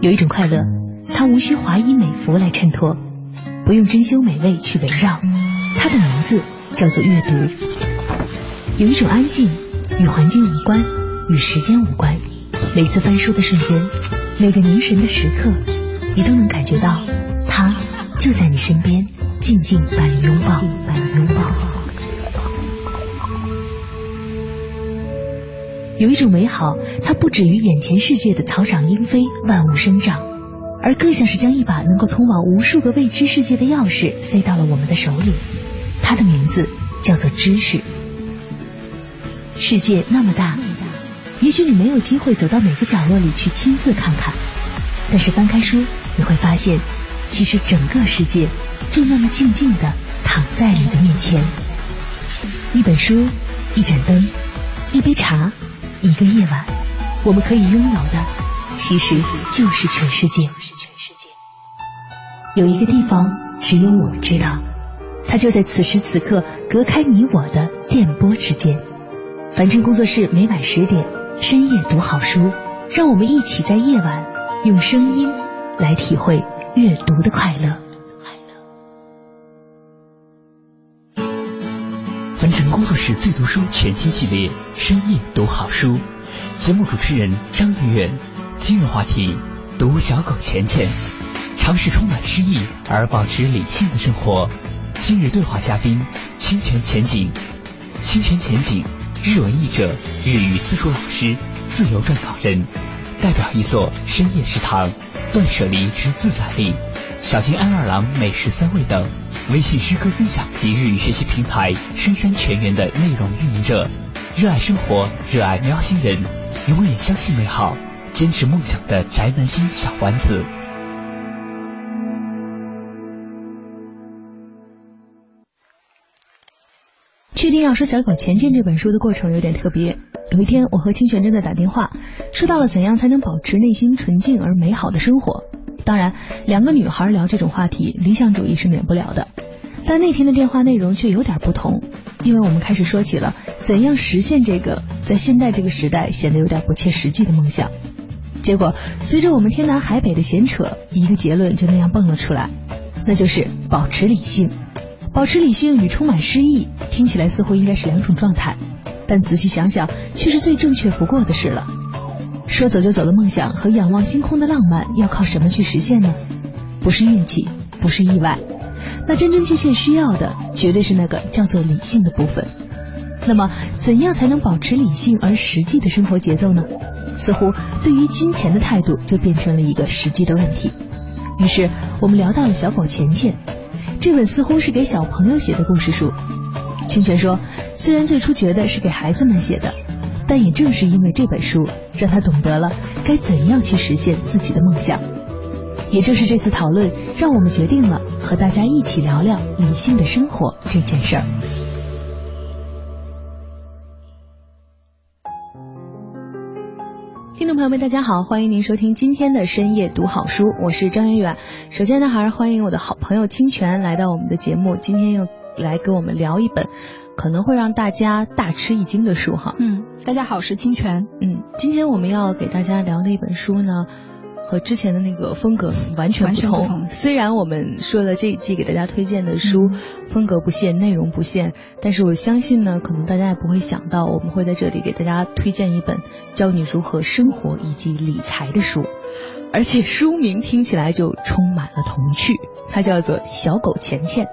有一种快乐，它无需华衣美服来衬托，不用珍馐美味去围绕，它的名字叫做阅读。有一种安静，与环境无关，与时间无关。每次翻书的瞬间，每个凝神的时刻，你都能感觉到，它就在你身边，静静把你拥抱，把你拥抱。有一种美好，它不止于眼前世界的草长莺飞、万物生长，而更像是将一把能够通往无数个未知世界的钥匙塞到了我们的手里。它的名字叫做知识。世界那么大，也许你没有机会走到每个角落里去亲自看看，但是翻开书，你会发现，其实整个世界就那么静静的躺在你的面前。一本书，一盏灯，一杯茶，一个夜晚，我们可以拥有的，其实就是全世界。有一个地方，只有我知道，它就在此时此刻，隔开你我的电波之间。凡尘工作室每晚十点深夜读好书，让我们一起在夜晚用声音来体会阅读的快乐。是最读书全新系列深夜读好书，节目主持人张远远，今日话题读小狗钱钱，尝试充满诗意而保持理性的生活。今日对话嘉宾清泉前景，清泉前景。日文译者，日语私塾老师，自由撰稿人，代表一所深夜食堂，断舍离之自在力，小金安二郎美食三味等微信诗歌分享及日语学习平台深山全员的内容运营者，热爱生活，热爱喵星人，永远相信美好，坚持梦想的宅男心小丸子。确定要说《小狗前进》这本书的过程有点特别。有一天，我和清泉正在打电话，说到了怎样才能保持内心纯净而美好的生活。当然，两个女孩聊这种话题，理想主义是免不了的。但那天的电话内容却有点不同，因为我们开始说起了怎样实现这个在现代这个时代显得有点不切实际的梦想。结果，随着我们天南海北的闲扯，一个结论就那样蹦了出来，那就是保持理性。保持理性与充满诗意，听起来似乎应该是两种状态，但仔细想想，却是最正确不过的事了。说走就走的梦想和仰望星空的浪漫，要靠什么去实现呢？不是运气，不是意外，那真真切切需要的，绝对是那个叫做理性的部分。那么，怎样才能保持理性而实际的生活节奏呢？似乎对于金钱的态度，就变成了一个实际的问题。于是，我们聊到了小狗钱钱。这本似乎是给小朋友写的故事书。清泉说，虽然最初觉得是给孩子们写的，但也正是因为这本书，让他懂得了该怎样去实现自己的梦想。也正是这次讨论，让我们决定了和大家一起聊聊理性的生活这件事儿。听众朋友们，大家好，欢迎您收听今天的深夜读好书，我是张远远。首先呢，还是欢迎我的好朋友清泉来到我们的节目，今天又来跟我们聊一本可能会让大家大吃一惊的书哈。嗯，大家好，我是清泉。嗯，今天我们要给大家聊的一本书呢。和之前的那个风格完全不同。虽然我们说了这一季给大家推荐的书风格不限、内容不限，但是我相信呢，可能大家也不会想到，我们会在这里给大家推荐一本教你如何生活以及理财的书，而且书名听起来就充满了童趣，它叫做《小狗钱钱》。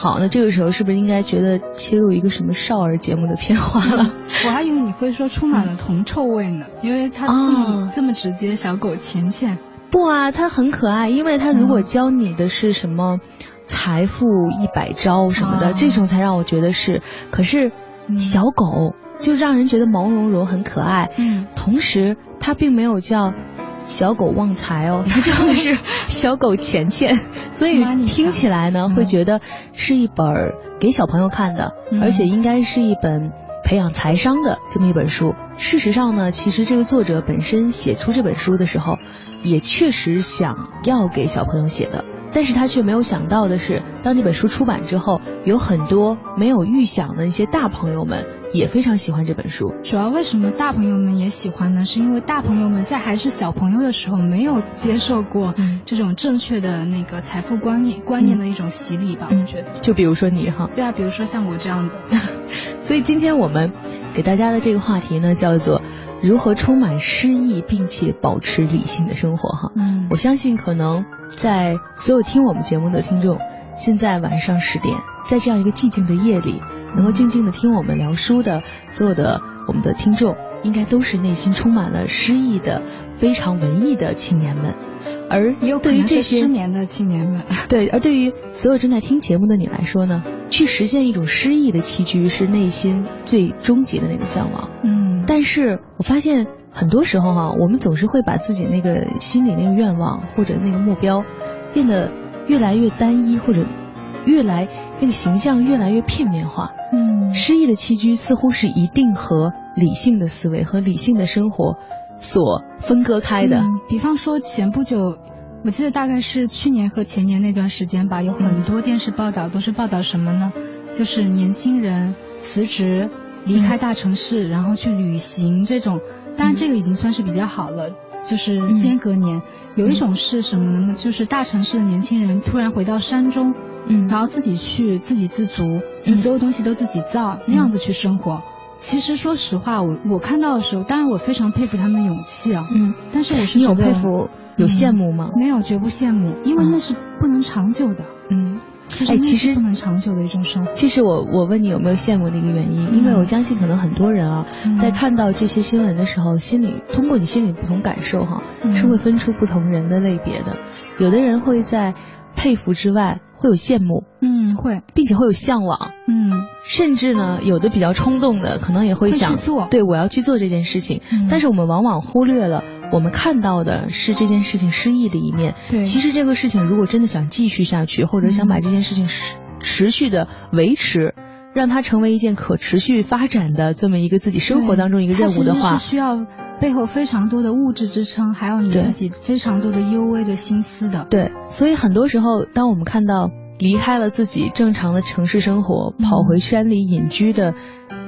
好，那这个时候是不是应该觉得切入一个什么少儿节目的片花了？我还以为你会说充满了铜臭味呢，因为它这么这么直接，小狗钱钱。不啊，它很可爱，因为它如果教你的是什么财富一百招什么的，这种才让我觉得是。可是小狗就让人觉得毛茸茸很可爱，嗯，同时它并没有叫。小狗旺财哦，它叫的是小狗钱钱，所以听起来呢，会觉得是一本给小朋友看的，而且应该是一本培养财商的这么一本书。事实上呢，其实这个作者本身写出这本书的时候，也确实想要给小朋友写的，但是他却没有想到的是，当这本书出版之后，有很多没有预想的一些大朋友们也非常喜欢这本书。主要为什么大朋友们也喜欢呢？是因为大朋友们在还是小朋友的时候，没有接受过这种正确的那个财富观念观念的一种洗礼吧？我觉得。就比如说你哈。对啊，比如说像我这样的。所以今天我们给大家的这个话题呢，叫做。如何充满诗意，并且保持理性的生活？哈，嗯，我相信可能在所有听我们节目的听众，现在晚上十点，在这样一个寂静的夜里，能够静静的听我们聊书的所有的我们的听众，应该都是内心充满了诗意的、非常文艺的青年们。而对于这些失眠的青年们，对，而对于所有正在听节目的你来说呢，去实现一种诗意的栖居，是内心最终极的那个向往。嗯，但是我发现很多时候哈，我们总是会把自己那个心里那个愿望或者那个目标，变得越来越单一，或者越来那个形象越来越片面化。嗯，诗意的栖居似乎是一定和理性的思维和理性的生活。所分割开的，比方说前不久，我记得大概是去年和前年那段时间吧，有很多电视报道都是报道什么呢？就是年轻人辞职离开大城市，然后去旅行这种。当然这个已经算是比较好了，就是间隔年。有一种是什么呢？就是大城市的年轻人突然回到山中，嗯，然后自己去自给自足，所有东西都自己造，那样子去生活。其实说实话，我我看到的时候，当然我非常佩服他们的勇气啊。嗯，但是我是有佩服，有羡慕吗？没有，绝不羡慕，因为那是不能长久的。嗯，哎，其实不能长久的一种生活。这是我我问你有没有羡慕的一个原因，因为我相信可能很多人啊，在看到这些新闻的时候，心里通过你心里不同感受哈，是会分出不同人的类别的。有的人会在。佩服之外，会有羡慕，嗯，会，并且会有向往，嗯，甚至呢，有的比较冲动的，可能也会想做，对我要去做这件事情。但是我们往往忽略了，我们看到的是这件事情失意的一面。对，其实这个事情如果真的想继续下去，或者想把这件事情持持续的维持，让它成为一件可持续发展的这么一个自己生活当中一个任务的话，是需要。背后非常多的物质支撑，还有你自己非常多的幽微的心思的。对，所以很多时候，当我们看到离开了自己正常的城市生活，跑回山里隐居的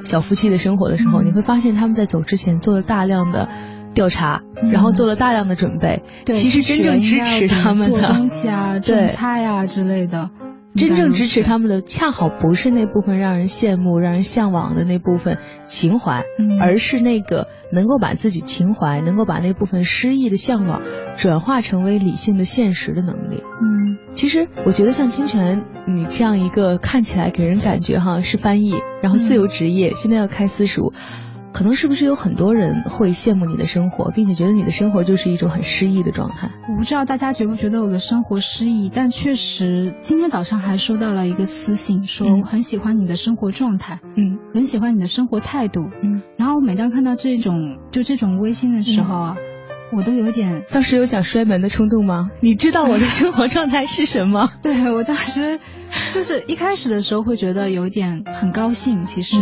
小夫妻的生活的时候，你会发现他们在走之前做了大量的调查，然后做了大量的准备。对，其实真正支持他们的做东西啊、种菜啊之类的。真正支持他们的，恰好不是那部分让人羡慕、让人向往的那部分情怀，而是那个能够把自己情怀、能够把那部分诗意的向往转化成为理性的现实的能力。嗯，其实我觉得像清泉你这样一个看起来给人感觉哈是翻译，然后自由职业，现在要开私塾。可能是不是有很多人会羡慕你的生活，并且觉得你的生活就是一种很诗意的状态？我不知道大家觉不觉得我的生活诗意，但确实今天早上还收到了一个私信，说很喜欢你的生活状态，嗯，很喜欢你的生活态度，嗯。然后每当看到这种就这种微信的时候啊，我都有点当时有想摔门的冲动吗？你知道我的生活状态是什么？对我当时就是一开始的时候会觉得有点很高兴，其实。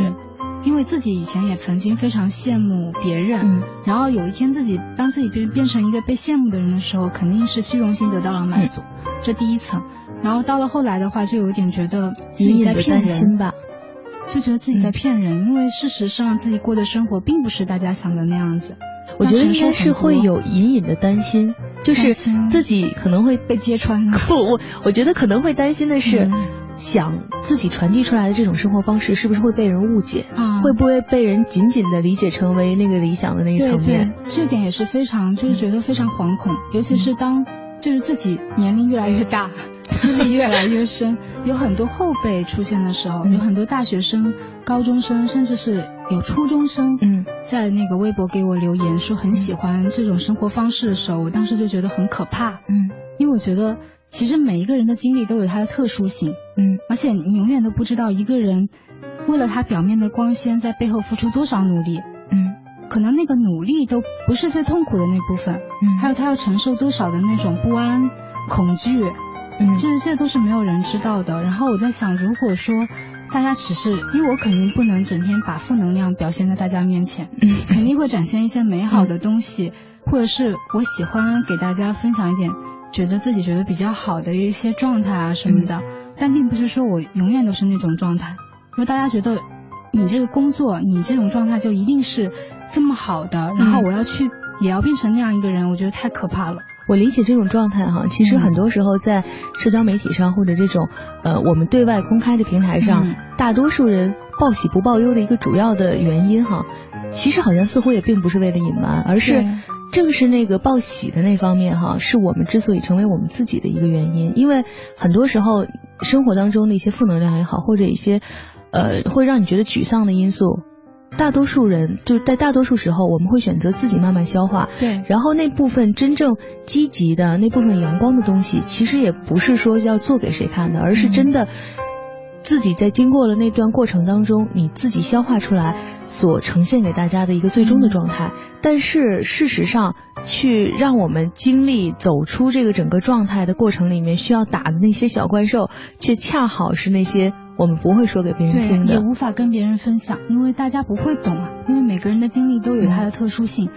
因为自己以前也曾经非常羡慕别人，嗯，然后有一天自己当自己变变成一个被羡慕的人的时候，肯定是虚荣心得到了满足，这第一层。然后到了后来的话，就有点觉得自己在骗人。吧，就觉得自己在骗人，因为事实上自己过的生活并不是大家想的那样子。我觉得应该是会有隐隐的担心，就是自己可能会被揭穿。不，我我觉得可能会担心的是。想自己传递出来的这种生活方式是不是会被人误解？啊，会不会被人紧紧的理解成为那个理想的那一层面？对对，这点也是非常，就是觉得非常惶恐，尤其是当就是自己年龄越来越大，资历越来越深，有很多后辈出现的时候，有很多大学生、高中生，甚至是有初中生，嗯，在那个微博给我留言说很喜欢这种生活方式的时候，我当时就觉得很可怕，嗯，因为我觉得。其实每一个人的经历都有他的特殊性，嗯，而且你永远都不知道一个人为了他表面的光鲜，在背后付出多少努力，嗯，可能那个努力都不是最痛苦的那部分，嗯，还有他要承受多少的那种不安、恐惧，嗯，这些都是没有人知道的。然后我在想，如果说大家只是，因为我肯定不能整天把负能量表现在大家面前，嗯，肯定会展现一些美好的东西，或者是我喜欢给大家分享一点。觉得自己觉得比较好的一些状态啊什么的，但并不是说我永远都是那种状态。因为大家觉得你这个工作，你这种状态就一定是这么好的，然后我要去也要变成那样一个人，我觉得太可怕了。我理解这种状态哈，其实很多时候在社交媒体上或者这种呃我们对外公开的平台上，大多数人报喜不报忧的一个主要的原因哈，其实好像似乎也并不是为了隐瞒，而是正是那个报喜的那方面哈，是我们之所以成为我们自己的一个原因。因为很多时候生活当中的一些负能量也好，或者一些呃会让你觉得沮丧的因素。大多数人就是在大多数时候，我们会选择自己慢慢消化。对，然后那部分真正积极的那部分阳光的东西，其实也不是说要做给谁看的，而是真的自己在经过了那段过程当中，你自己消化出来所呈现给大家的一个最终的状态。但是事实上，去让我们经历走出这个整个状态的过程里面，需要打的那些小怪兽，却恰好是那些。我们不会说给别人听的，也无法跟别人分享，因为大家不会懂啊。因为每个人的经历都有它的特殊性，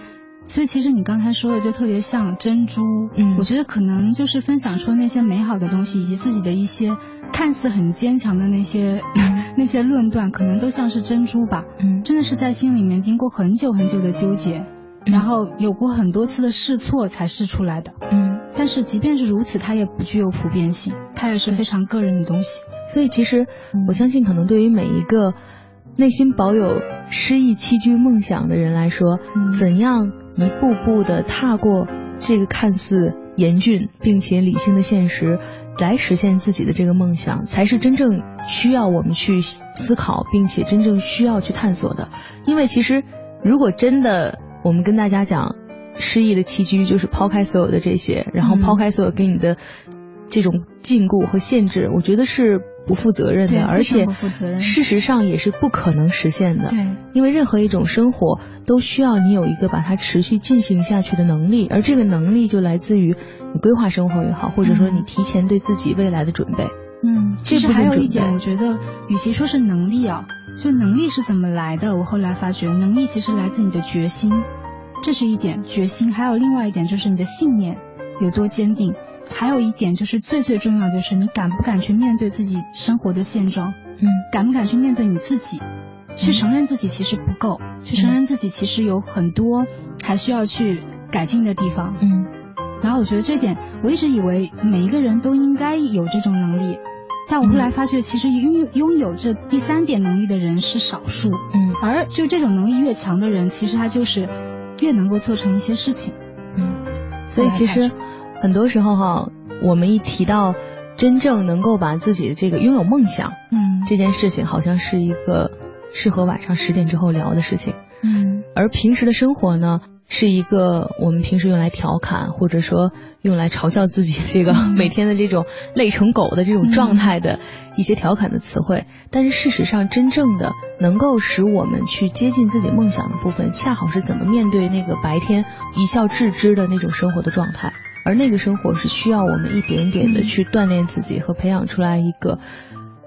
所以其实你刚才说的就特别像珍珠。嗯，我觉得可能就是分享出那些美好的东西，以及自己的一些看似很坚强的那些 那些论断，可能都像是珍珠吧。嗯，真的是在心里面经过很久很久的纠结，然后有过很多次的试错才试出来的。嗯，但是即便是如此，它也不具有普遍性，它也是非常个人的东西。所以，其实我相信，可能对于每一个内心保有诗意栖居梦想的人来说，怎样一步步的踏过这个看似严峻并且理性的现实，来实现自己的这个梦想，才是真正需要我们去思考，并且真正需要去探索的。因为其实，如果真的我们跟大家讲诗意的栖居，就是抛开所有的这些，然后抛开所有给你的这种禁锢和限制，我觉得是。不负责任的，而且事实上也是不可能实现的。对，因为任何一种生活都需要你有一个把它持续进行下去的能力，而这个能力就来自于你规划生活也好，或者说你提前对自己未来的准备。嗯，其实还有一点，我觉得与其说是能力啊，就能力是怎么来的？我后来发觉，能力其实来自你的决心，这是一点决心。还有另外一点就是你的信念有多坚定。还有一点就是最最重要，就是你敢不敢去面对自己生活的现状？嗯，敢不敢去面对你自己？去承认自己其实不够，去承认自己其实有很多还需要去改进的地方。嗯，然后我觉得这点，我一直以为每一个人都应该有这种能力，但我后来发觉，其实拥拥有这第三点能力的人是少数。嗯，而就这种能力越强的人，其实他就是越能够做成一些事情。嗯，所以其实。很多时候哈，我们一提到真正能够把自己的这个拥有梦想，嗯，这件事情好像是一个适合晚上十点之后聊的事情，嗯，而平时的生活呢，是一个我们平时用来调侃或者说用来嘲笑自己这个 每天的这种累成狗的这种状态的一些调侃的词汇。但是事实上，真正的能够使我们去接近自己梦想的部分，恰好是怎么面对那个白天一笑置之的那种生活的状态。而那个生活是需要我们一点点的去锻炼自己和培养出来一个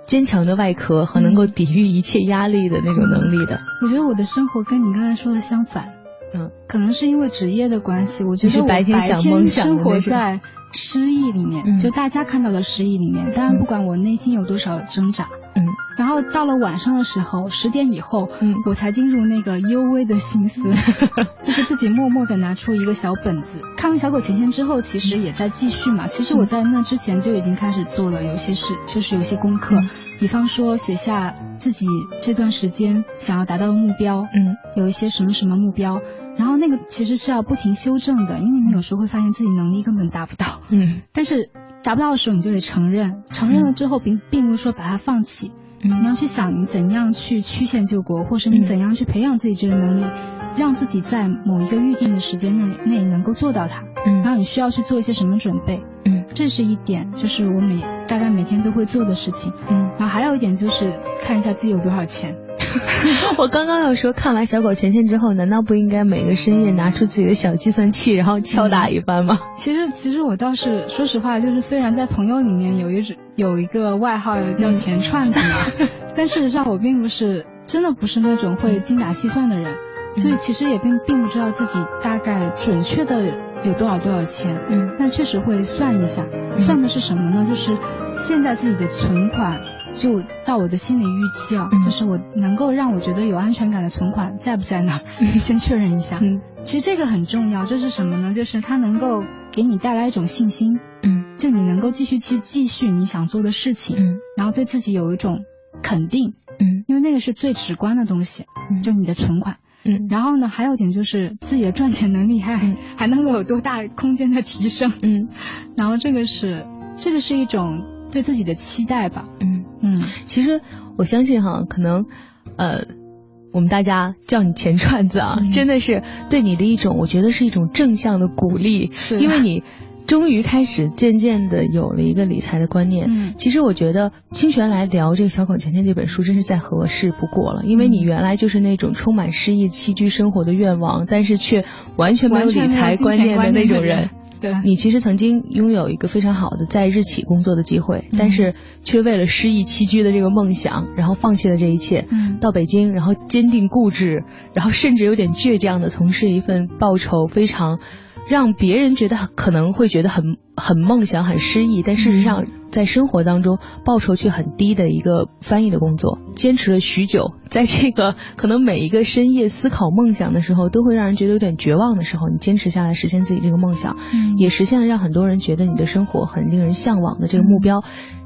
坚强的外壳和能够抵御一切压力的那种能力的。我觉得我的生活跟你刚才说的相反，嗯，可能是因为职业的关系，我觉得我白天想生活在失意里面，就大家看到的失意里面。当然，不管我内心有多少挣扎。嗯，然后到了晚上的时候，十点以后，嗯，我才进入那个幽微的心思，就是自己默默的拿出一个小本子，看完《小狗钱钱》之后，其实也在继续嘛。其实我在那之前就已经开始做了有些事，就是有些功课，比方说写下自己这段时间想要达到的目标，嗯，有一些什么什么目标，然后那个其实是要不停修正的，因为你有时候会发现自己能力根本达不到，嗯，但是。达不到的时候，你就得承认，承认了之后，并并不是说把它放弃，你要去想你怎样去曲线救国，或是你怎样去培养自己这个能力，让自己在某一个预定的时间内内能够做到它。嗯，然后你需要去做一些什么准备？嗯，这是一点，就是我每大概每天都会做的事情。嗯，然后还有一点就是看一下自己有多少钱。我刚刚要说，看完《小狗钱钱》之后，难道不应该每个深夜拿出自己的小计算器，然后敲打一番吗？其实，其实我倒是说实话，就是虽然在朋友里面有一种有一个外号叫“钱串子”嘛，但事实上我并不是真的不是那种会精打细算的人，所以其实也并并不知道自己大概准确的有多少多少钱，嗯，但确实会算一下，算的是什么呢？就是现在自己的存款。就到我的心理预期啊，就是我能够让我觉得有安全感的存款在不在那儿，先确认一下。嗯，其实这个很重要，这是什么呢？就是它能够给你带来一种信心。嗯，就你能够继续去继续你想做的事情。嗯，然后对自己有一种肯定。嗯，因为那个是最直观的东西，就你的存款。嗯，然后呢，还有一点就是自己的赚钱能力还 还能够有多大空间的提升。嗯，然后这个是这个是一种对自己的期待吧。嗯。嗯，其实我相信哈，可能，呃，我们大家叫你钱串子啊，真的是对你的一种，我觉得是一种正向的鼓励，是。因为你终于开始渐渐的有了一个理财的观念。嗯，其实我觉得清泉来聊这个《小口钱钱》这本书，真是再合适不过了，因为你原来就是那种充满诗意、栖居生活的愿望，但是却完全没有理财观念的那种人。对，你其实曾经拥有一个非常好的在日企工作的机会，但是却为了诗意栖居的这个梦想，然后放弃了这一切，嗯，到北京，然后坚定固执，然后甚至有点倔强的从事一份报酬非常让别人觉得可能会觉得很很梦想、很诗意，但事实上在生活当中报酬却很低的一个翻译的工作，坚持了许久，在这个可能每一个深夜思考梦想的时候，都会让人觉得有点绝望的时候，你坚持下来实现自己这个梦想，嗯，也实现了让很多人觉得你的生活很令人向往的这个目标，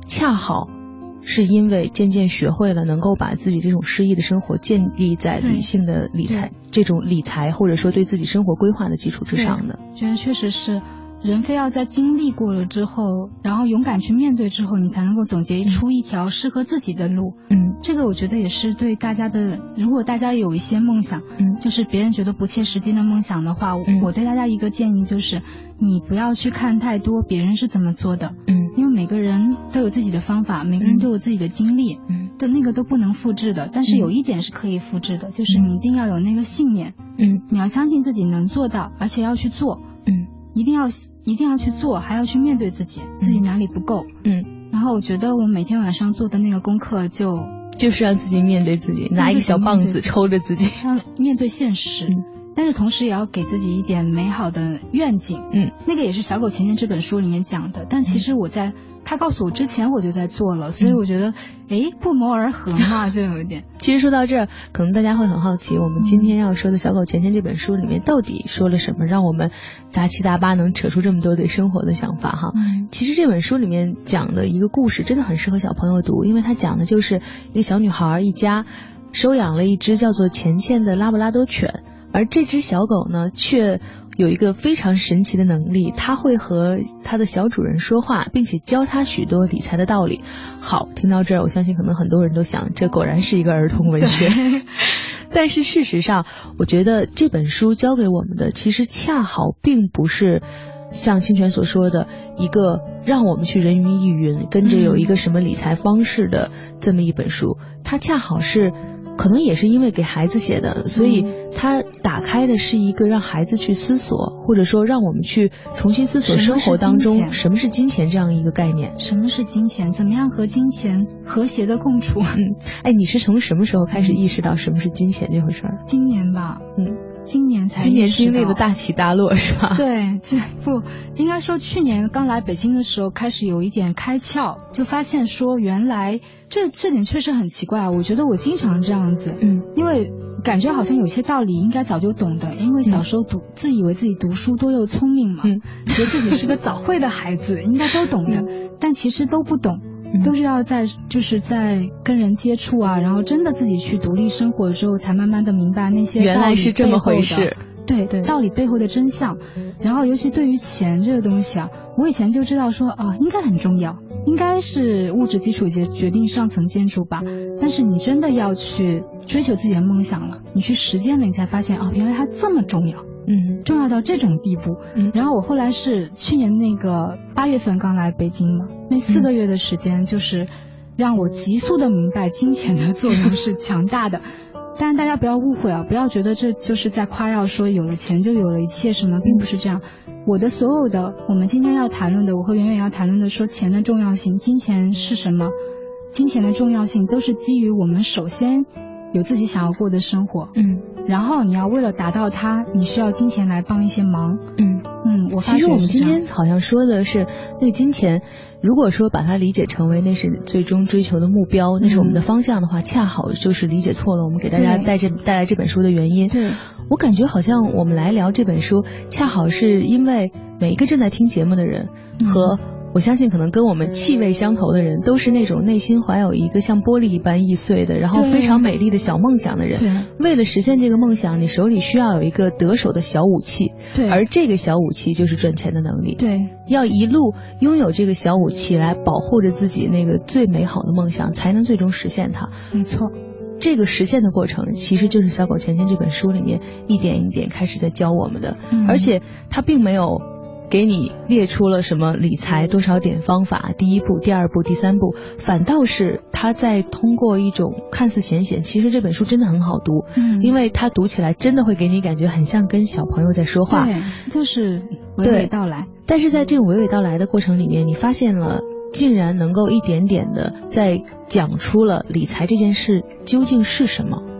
恰好。是因为渐渐学会了能够把自己这种诗意的生活建立在理性的理财这种理财或者说对自己生活规划的基础之上的，觉得确实是。人非要在经历过了之后，然后勇敢去面对之后，你才能够总结出一条适合自己的路。嗯，这个我觉得也是对大家的。如果大家有一些梦想，嗯，就是别人觉得不切实际的梦想的话，我对大家一个建议就是，你不要去看太多别人是怎么做的。嗯，因为每个人都有自己的方法，每个人都有自己的经历。嗯，的那个都不能复制的。但是有一点是可以复制的，就是你一定要有那个信念。嗯，你要相信自己能做到，而且要去做。嗯。一定要一定要去做，还要去面对自己，自己哪里不够。嗯，然后我觉得我每天晚上做的那个功课，就就是让自己面对自己，拿一个小棒子抽着自己，让面对现实。但是同时也要给自己一点美好的愿景。嗯，那个也是《小狗钱钱》这本书里面讲的。但其实我在他告诉我之前，我就在做了，所以我觉得，哎，不谋而合嘛，就有一点。其实说到这儿，可能大家会很好奇，我们今天要说的《小狗钱钱》这本书里面到底说了什么，让我们杂七杂八能扯出这么多对生活的想法哈。其实这本书里面讲的一个故事真的很适合小朋友读，因为它讲的就是一个小女孩一家收养了一只叫做钱钱的拉布拉多犬。而这只小狗呢，却有一个非常神奇的能力，它会和它的小主人说话，并且教它许多理财的道理。好，听到这儿，我相信可能很多人都想，这果然是一个儿童文学。但是事实上，我觉得这本书教给我们的，其实恰好并不是像清泉所说的一个让我们去人云亦云，跟着有一个什么理财方式的这么一本书，它恰好是。可能也是因为给孩子写的，所以他打开的是一个让孩子去思索，或者说让我们去重新思索生活当中什么是金钱这样一个概念。什么是金钱？怎么样和金钱和谐的共处？嗯，哎，你是从什么时候开始意识到什么是金钱这回事儿？今年吧，嗯。今年才今年经历了大起大落是吧？对，这不应该说去年刚来北京的时候开始有一点开窍，就发现说原来这这点确实很奇怪。我觉得我经常这样子，嗯，因为感觉好像有些道理应该早就懂的，因为小时候读自以为自己读书多又聪明嘛，觉得自己是个早会的孩子，应该都懂的，但其实都不懂。都是要在就是在跟人接触啊，然后真的自己去独立生活之后，才慢慢的明白那些原来是这么回事。对对，道理背后的真相。然后尤其对于钱这个东西啊，我以前就知道说啊，应该很重要，应该是物质基础决决定上层建筑吧。但是你真的要去追求自己的梦想了，你去实践了，你才发现啊，原来它这么重要。嗯，重要到这种地步。嗯，然后我后来是去年那个八月份刚来北京嘛，那四个月的时间就是让我急速的明白金钱的作用是强大的。但是大家不要误会啊，不要觉得这就是在夸耀说有了钱就有了一切什么，并不是这样。我的所有的我们今天要谈论的，我和圆圆要谈论的说钱的重要性，金钱是什么，金钱的重要性都是基于我们首先有自己想要过的生活。嗯。然后你要为了达到它，你需要金钱来帮一些忙。嗯嗯，我发其实我们今天好像说的是那个金钱，如果说把它理解成为那是最终追求的目标，那是我们的方向的话，恰好就是理解错了。我们给大家带这带来这本书的原因。对，我感觉好像我们来聊这本书，恰好是因为每一个正在听节目的人嗯和。我相信，可能跟我们气味相投的人，都是那种内心怀有一个像玻璃一般易碎的，然后非常美丽的小梦想的人。为了实现这个梦想，你手里需要有一个得手的小武器，对，而这个小武器就是赚钱的能力。对要一路拥有这个小武器来保护着自己那个最美好的梦想，才能最终实现它。没错，这个实现的过程，其实就是《小狗钱钱》这本书里面一点一点开始在教我们的，嗯而且它并没有。给你列出了什么理财多少点方法，第一步、第二步、第三步，反倒是他在通过一种看似浅显，其实这本书真的很好读，嗯因为他读起来真的会给你感觉很像跟小朋友在说话，对，就是娓娓道来。但是在这种娓娓道来的过程里面，你发现了，竟然能够一点点的在讲出了理财这件事究竟是什么。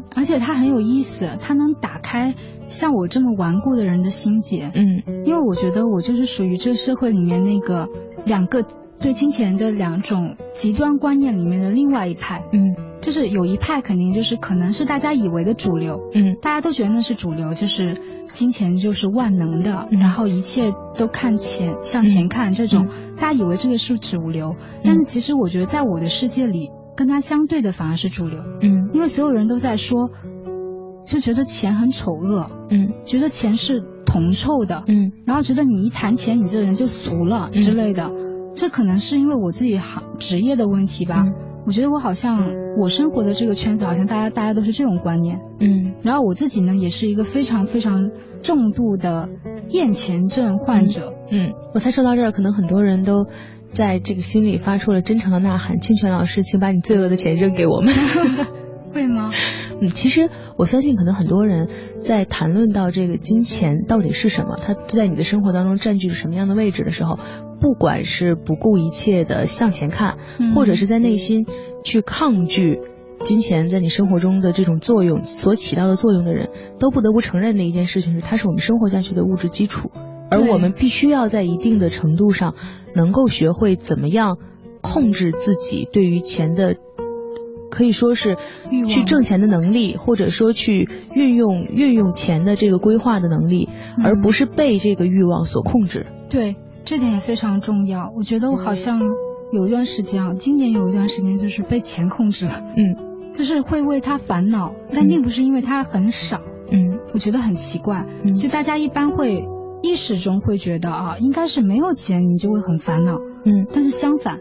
嗯，而且它很有意思，它能打开像我这么顽固的人的心结。嗯。因为我觉得我就是属于这个社会里面那个两个对金钱的两种极端观念里面的另外一派。嗯。就是有一派肯定就是可能是大家以为的主流，嗯。大家都觉得那是主流，就是金钱就是万能的，嗯。然后一切都看钱向前看这种，大家以为这个是主流，但是其实我觉得在我的世界里，跟他相对的反而是主流，嗯。因为所有人都在说，就觉得钱很丑恶，嗯。觉得钱是铜臭的，嗯。然后觉得你一谈钱，你这个人就俗了嗯。之类的。这可能是因为我自己行职业的问题吧。嗯。我觉得我好像我生活的这个圈子，好像大家大家都是这种观念。嗯。然后我自己呢，也是一个非常非常重度的厌钱症患者。嗯，我才说到这儿，可能很多人都在这个心里发出了真诚的呐喊：“清泉老师，请把你罪恶的钱扔给我们。”会吗？嗯，其实我相信，可能很多人在谈论到这个金钱到底是什么，它在你的生活当中占据着什么样的位置的时候，不管是不顾一切的向前看，嗯或者是在内心去抗拒金钱在你生活中的这种作用所起到的作用的人，都不得不承认的一件事情是，它是我们生活下去的物质基础，而我们必须要在一定的程度上能够学会怎么样控制自己对于钱的。可以说是去挣钱的能力，或者说去运用运用钱的这个规划的能力，嗯而不是被这个欲望所控制。对，这点也非常重要。我觉得我好像有一段时间啊，今年有一段时间就是被钱控制了，嗯就是会为他烦恼，但并不是因为他很少，嗯我觉得很奇怪。嗯就大家一般会意识中会觉得啊，应该是没有钱你就会很烦恼，嗯但是相反，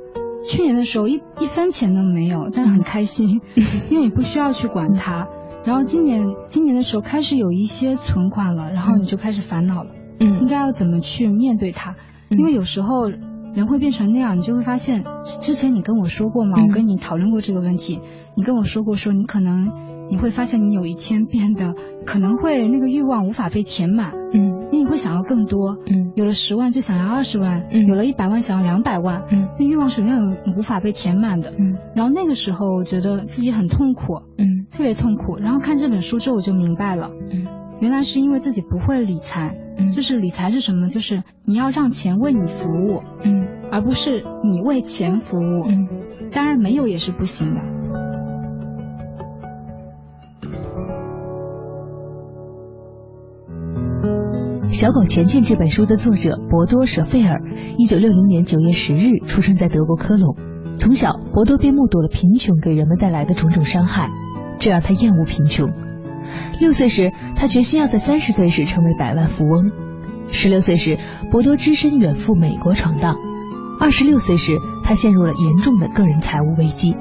去年的时候一一分钱都没有，但是很开心，因为你不需要去管它。然后今年今年的时候开始有一些存款了，然后你就开始烦恼了，嗯应嗯该要怎么去面对它？因为有时候人会变成那样，你就会发现，之前你跟我说过嘛，嗯我跟你讨论过这个问题，你跟我说过说你可能你会发现你有一天变得可能会那个欲望无法被填满，嗯那你会想要更多，嗯有了十万就想要二十万，嗯有了一百万想要两百万，嗯那欲望是永远无法被填满的。嗯然后那个时候我觉得自己很痛苦，嗯特别痛苦。然后看这本书之后我就明白了，嗯原来是因为自己不会理财，嗯就是理财是什么？就是你要让钱为你服务，嗯而不是你为钱服务。嗯当然没有也是不行的。《小狗钱进》这本书的作者博多·舍费尔，一九六零年九月十日出生在德国科隆。从小，博多便目睹了贫穷给人们带来的种种伤害，这让他厌恶贫穷。六岁时，他决心要在三十岁时成为百万富翁。十六岁时，博多只身远赴美国闯荡。二十六岁时，他陷入了严重的个人财务危机。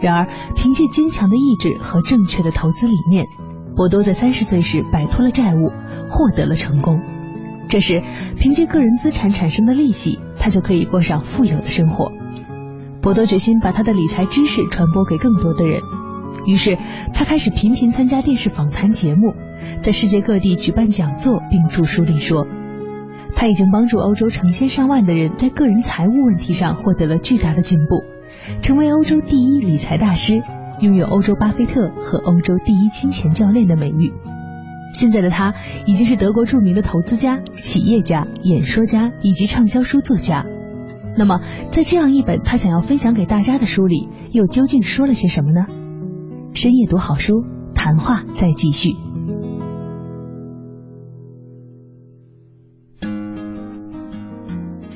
然而，凭借坚强的意志和正确的投资理念，博多在三十岁时摆脱了债务，获得了成功。这时，凭借个人资产产生的利息，他就可以过上富有的生活。博多决心把他的理财知识传播给更多的人，于是他开始频频参加电视访谈节目，在世界各地举办讲座，并著书立说。他已经帮助欧洲成千上万的人在个人财务问题上获得了巨大的进步，成为欧洲第一理财大师，拥有欧洲巴菲特和欧洲第一金钱教练的美誉。现在的他已经是德国著名的投资家、企业家、演说家以及畅销书作家。那么，在这样一本他想要分享给大家的书里，又究竟说了些什么呢？深夜读好书，谈话再继续。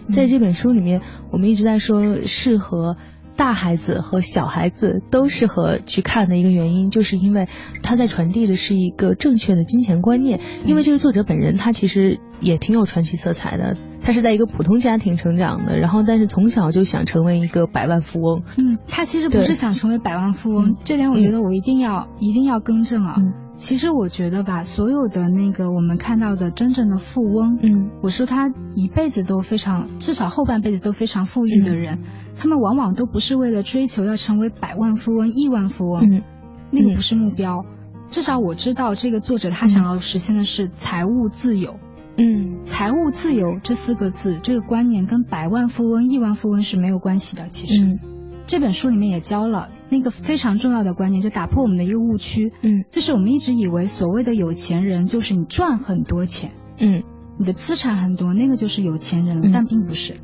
在这本书里面，我们一直在说适合。大孩子和小孩子都适合去看的一个原因，就是因为他在传递的是一个正确的金钱观念。因为这个作者本人他其实也挺有传奇色彩的，他是在一个普通家庭成长的，然后但是从小就想成为一个百万富翁。嗯，他其实不是想成为百万富翁，这点我觉得我一定要一定要更正啊。其实我觉得吧，所有的那个我们看到的真正的富翁，嗯，我说他一辈子都非常，至少后半辈子都非常富裕的人，他们往往都不是为了追求要成为百万富翁、亿万富翁，嗯，那个不是目标。至少我知道这个作者他想要实现的是财务自由，嗯，财务自由这四个字这个观念跟百万富翁、亿万富翁是没有关系的。其实这本书里面也教了。那个非常重要的观念，就打破我们的一个误区，嗯，就是我们一直以为所谓的有钱人就是你赚很多钱，嗯，你的资产很多，那个就是有钱人了，但并不是。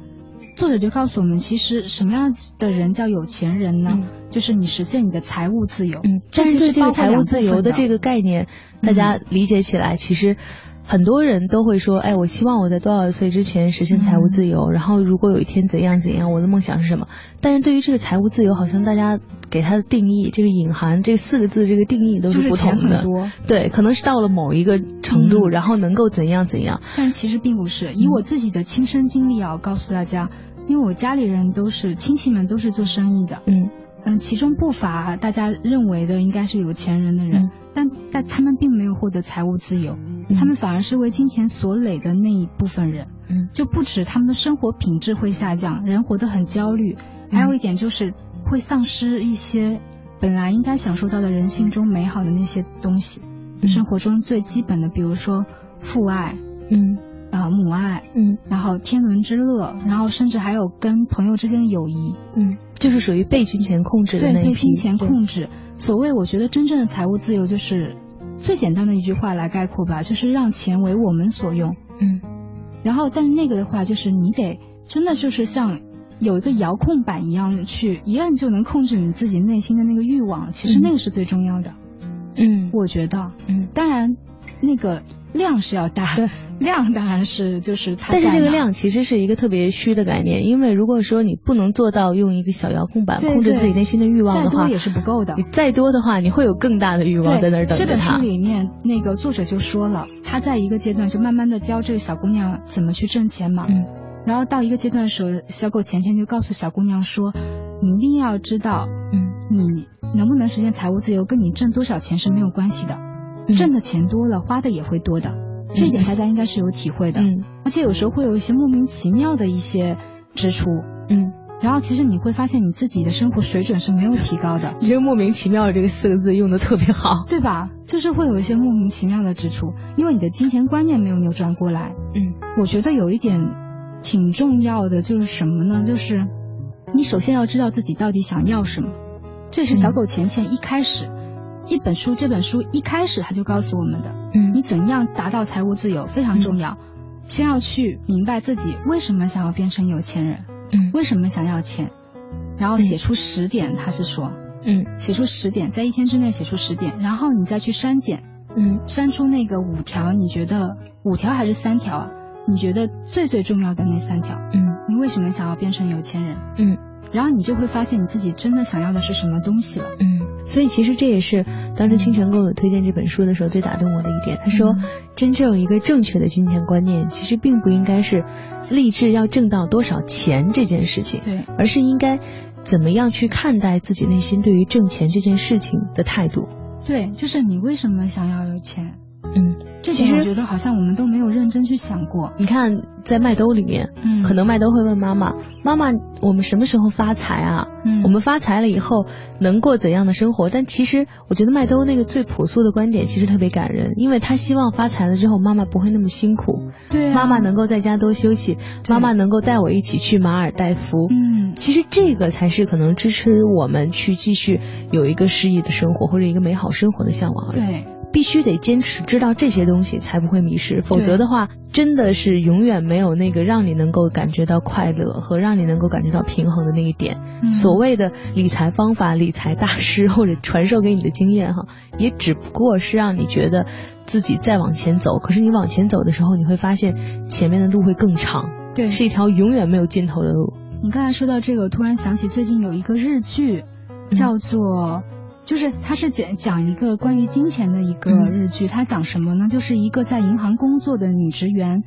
作者就告诉我们，其实什么样的人叫有钱人呢？就是你实现你的财务自由。嗯，但是对这个财务自由的这个概念，大家理解起来其实。很多人都会说，哎，我希望我在多少岁之前实现财务自由。然后，如果有一天怎样怎样，我的梦想是什么？但是对于这个财务自由，好像大家给它的定义，这个隐含这四个字，这个定义都是不同的。对，可能是到了某一个程度，然后能够怎样怎样。但其实并不是。以我自己的亲身经历啊，告诉大家，因为我家里人都是亲戚们都是做生意的。嗯。嗯，其中不乏大家认为的应该是有钱人的人，但但他们并没有获得财务自由，他们反而是为金钱所累的那一部分人。嗯，就不止他们的生活品质会下降，人活得很焦虑，还有一点就是会丧失一些本来应该享受到的人性中美好的那些东西，生活中最基本的，比如说父爱，嗯，啊母爱，嗯，然后天伦之乐，然后甚至还有跟朋友之间的友谊，嗯。就是属于被金钱控制的对，被金钱控制。所谓，我觉得真正的财务自由，就是最简单的一句话来概括吧，就是让钱为我们所用。嗯。然后，但那个的话，就是你得真的就是像有一个遥控板一样，去一按就能控制你自己内心的那个欲望。其实那个是最重要的。嗯，我觉得。嗯，当然，那个。量是要大，量当然是就是它。但是这个量其实是一个特别虚的概念，因为如果说你不能做到用一个小遥控板控制自己内心的欲望的话，也是不够的。你再多的话，你会有更大的欲望在那儿等着他。这本书里面那个作者就说了，他在一个阶段就慢慢的教这个小姑娘怎么去挣钱嘛。嗯。然后到一个阶段的时候，小狗钱钱就告诉小姑娘说：“你一定要知道，嗯，你能不能实现财务自由，跟你挣多少钱是没有关系的。”挣的钱多了，花的也会多的，这一点大家应该是有体会的。嗯，而且有时候会有一些莫名其妙的一些支出。嗯，然后其实你会发现你自己的生活水准是没有提高的。你这个莫名其妙的这个四个字用的特别好，对吧？就是会有一些莫名其妙的支出，因为你的金钱观念没有扭转过来。嗯，我觉得有一点挺重要的就是什么呢？就是你首先要知道自己到底想要什么。这是小狗钱钱一开始。一本书，这本书一开始他就告诉我们的，嗯，你怎样达到财务自由非常重要，先要去明白自己为什么想要变成有钱人，嗯，为什么想要钱，然后写出十点，他是说，嗯，写出十点，在一天之内写出十点，然后你再去删减，嗯，删出那个五条，你觉得五条还是三条啊？你觉得最最重要的那三条，嗯，你为什么想要变成有钱人？嗯。然后你就会发现你自己真的想要的是什么东西了。嗯，所以其实这也是当时清泉给我推荐这本书的时候最打动我的一点。他说，真正一个正确的金钱观念，其实并不应该是立志要挣到多少钱这件事情，对，而是应该怎么样去看待自己内心对于挣钱这件事情的态度。对，就是你为什么想要有钱？嗯，这其实我觉得好像我们都没有认真去想过。你看，在麦兜里面，嗯，可能麦兜会问妈妈：“妈妈，我们什么时候发财啊？嗯，我们发财了以后能过怎样的生活？”但其实，我觉得麦兜那个最朴素的观点其实特别感人，因为他希望发财了之后，妈妈不会那么辛苦，对，妈妈能够在家多休息，妈妈能够带我一起去马尔代夫。嗯，其实这个才是可能支持我们去继续有一个诗意的生活或者一个美好生活的向往。对。必须得坚持知道这些东西，才不会迷失。否则的话，真的是永远没有那个让你能够感觉到快乐和让你能够感觉到平衡的那一点。所谓的理财方法、理财大师或者传授给你的经验，哈，也只不过是让你觉得自己再往前走。可是你往前走的时候，你会发现前面的路会更长，对，是一条永远没有尽头的路。你刚才说到这个，突然想起最近有一个日剧，叫做。就是他是讲讲一个关于金钱的一个日剧，他讲什么呢？就是一个在银行工作的女职员，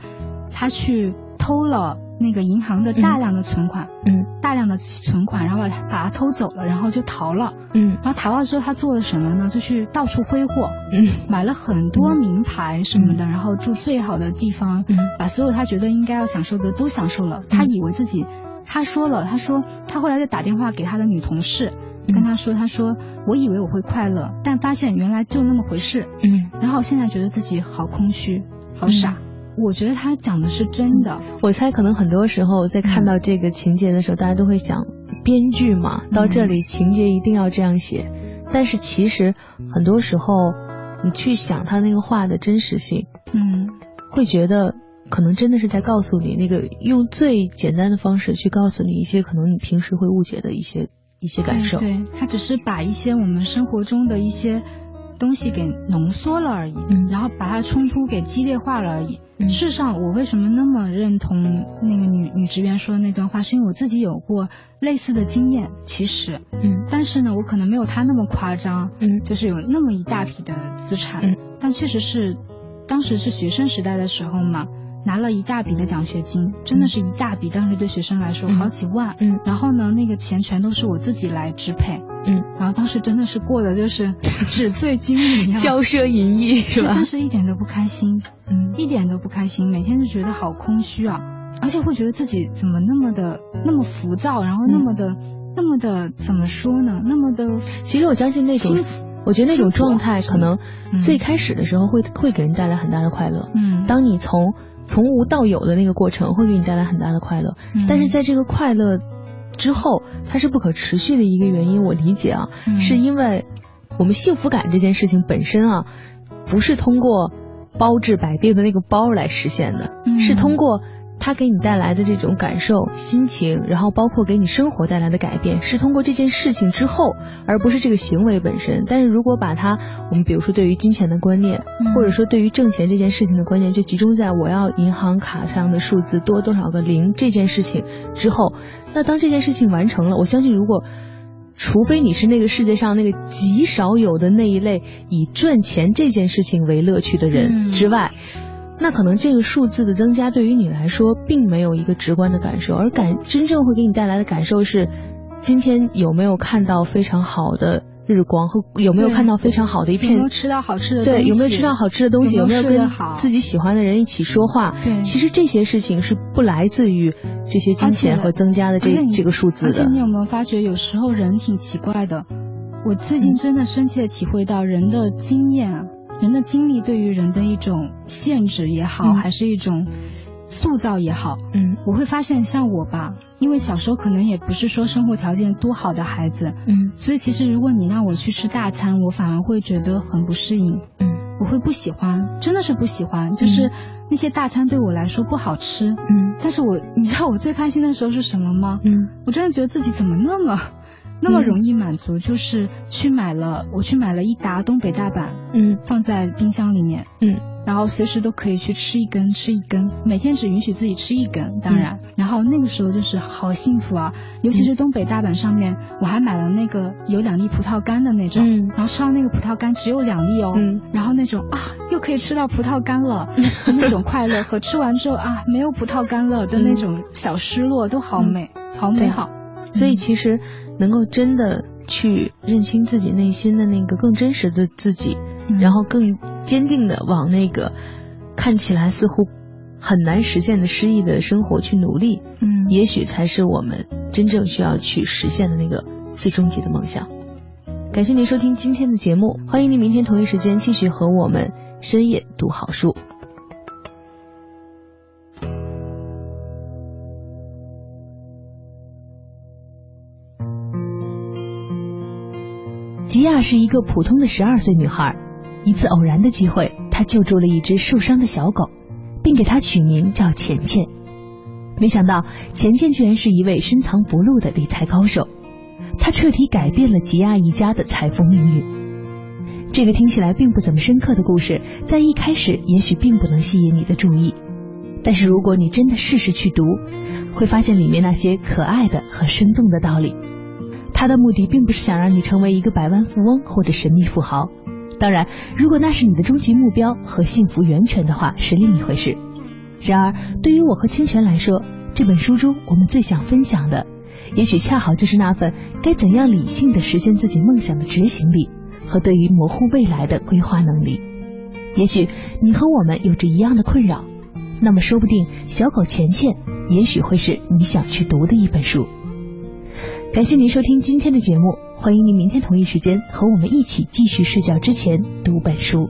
她去偷了那个银行的大量的存款，嗯，大量的存款，然后把它把它偷走了，然后就逃了，嗯，然后逃了之后，她做了什么呢？就去到处挥霍，嗯，买了很多名牌什么的，然后住最好的地方，嗯，把所有她觉得应该要享受的都享受了。她以为自己，他说了，他说他后来就打电话给他的女同事。跟他说，他说我以为我会快乐，但发现原来就那么回事。嗯，然后现在觉得自己好空虚，好傻。我觉得他讲的是真的。我猜可能很多时候在看到这个情节的时候，大家都会想，编剧嘛，到这里情节一定要这样写。但是其实很多时候，你去想他那个话的真实性，嗯，会觉得可能真的是在告诉你那个用最简单的方式去告诉你一些可能你平时会误解的一些。一些感受，对他只是把一些我们生活中的一些东西给浓缩了而已，嗯，然后把它冲突给激烈化了而已。事实上，我为什么那么认同那个女女职员说的那段话，是因为我自己有过类似的经验。其实，嗯，但是呢，我可能没有她那么夸张，嗯，就是有那么一大批的资产，嗯，但确实是当时是学生时代的时候嘛。拿了一大笔的奖学金，真的是一大笔，当时对学生来说好几万。嗯，然后呢，那个钱全都是我自己来支配。嗯，然后当时真的是过的就是纸醉金迷，骄奢淫逸是吧？但是一点都不开心，嗯，一点都不开心，每天就觉得好空虚啊，而且会觉得自己怎么那么的那么浮躁，然后那么的那么的怎么说呢？那么的，其实我相信那种，我觉得那种状态可能最开始的时候会会给人带来很大的快乐。嗯，当你从从无到有的那个过程会给你带来很大的快乐，但是在这个快乐之后，它是不可持续的一个原因。我理解啊，是因为我们幸福感这件事情本身啊，不是通过包治百病的那个包来实现的，是通过。它给你带来的这种感受、心情，然后包括给你生活带来的改变，是通过这件事情之后，而不是这个行为本身。但是如果把它，我们比如说对于金钱的观念，或者说对于挣钱这件事情的观念，就集中在我要银行卡上的数字多多少个零这件事情之后，那当这件事情完成了，我相信如果，除非你是那个世界上那个极少有的那一类以赚钱这件事情为乐趣的人之外。那可能这个数字的增加对于你来说并没有一个直观的感受，而感真正会给你带来的感受是，今天有没有看到非常好的日光和有没有看到非常好的一片，有没有吃到好吃的对，有没有吃到好吃的东西，有没有跟自己喜欢的人一起说话？对，其实这些事情是不来自于这些金钱和增加的这这个数字的。而且你有没有发觉，有时候人挺奇怪的？我最近真的深切体会到人的经验啊。人的经历对于人的一种限制也好，还是一种塑造也好，嗯，我会发现像我吧，因为小时候可能也不是说生活条件多好的孩子，嗯，所以其实如果你让我去吃大餐，我反而会觉得很不适应，嗯，我会不喜欢，真的是不喜欢，就是那些大餐对我来说不好吃，嗯，但是我你知道我最开心的时候是什么吗？嗯，我真的觉得自己怎么那么。那么容易满足，就是去买了，我去买了一打东北大板，嗯，放在冰箱里面，嗯，然后随时都可以去吃一根，吃一根，每天只允许自己吃一根，当然，然后那个时候就是好幸福啊，尤其是东北大板上面，我还买了那个有两粒葡萄干的那种，嗯，然后吃到那个葡萄干只有两粒哦，嗯，然后那种啊，又可以吃到葡萄干了，那种快乐和吃完之后啊，没有葡萄干了的那种小失落都好美，好美好，所以其实。能够真的去认清自己内心的那个更真实的自己，然后更坚定的往那个看起来似乎很难实现的诗意的生活去努力，嗯，也许才是我们真正需要去实现的那个最终极的梦想。感谢您收听今天的节目，欢迎您明天同一时间继续和我们深夜读好书。吉亚是一个普通的十二岁女孩，一次偶然的机会，她救助了一只受伤的小狗，并给它取名叫钱钱。没想到，钱钱居然是一位深藏不露的理财高手。他彻底改变了吉亚一家的财富命运。这个听起来并不怎么深刻的故事，在一开始也许并不能吸引你的注意，但是如果你真的试试去读，会发现里面那些可爱的和生动的道理。他的目的并不是想让你成为一个百万富翁或者神秘富豪，当然，如果那是你的终极目标和幸福源泉的话，是另一回事。然而，对于我和清泉来说，这本书中我们最想分享的。也许恰好就是那份该怎样理性的实现自己梦想的执行力和对于模糊未来的规划能力。也许你和我们有着一样的困扰，那么说不定小狗钱钱也许会是你想去读的一本书。感谢您收听今天的节目，欢迎您明天同一时间和我们一起继续睡觉之前读本书。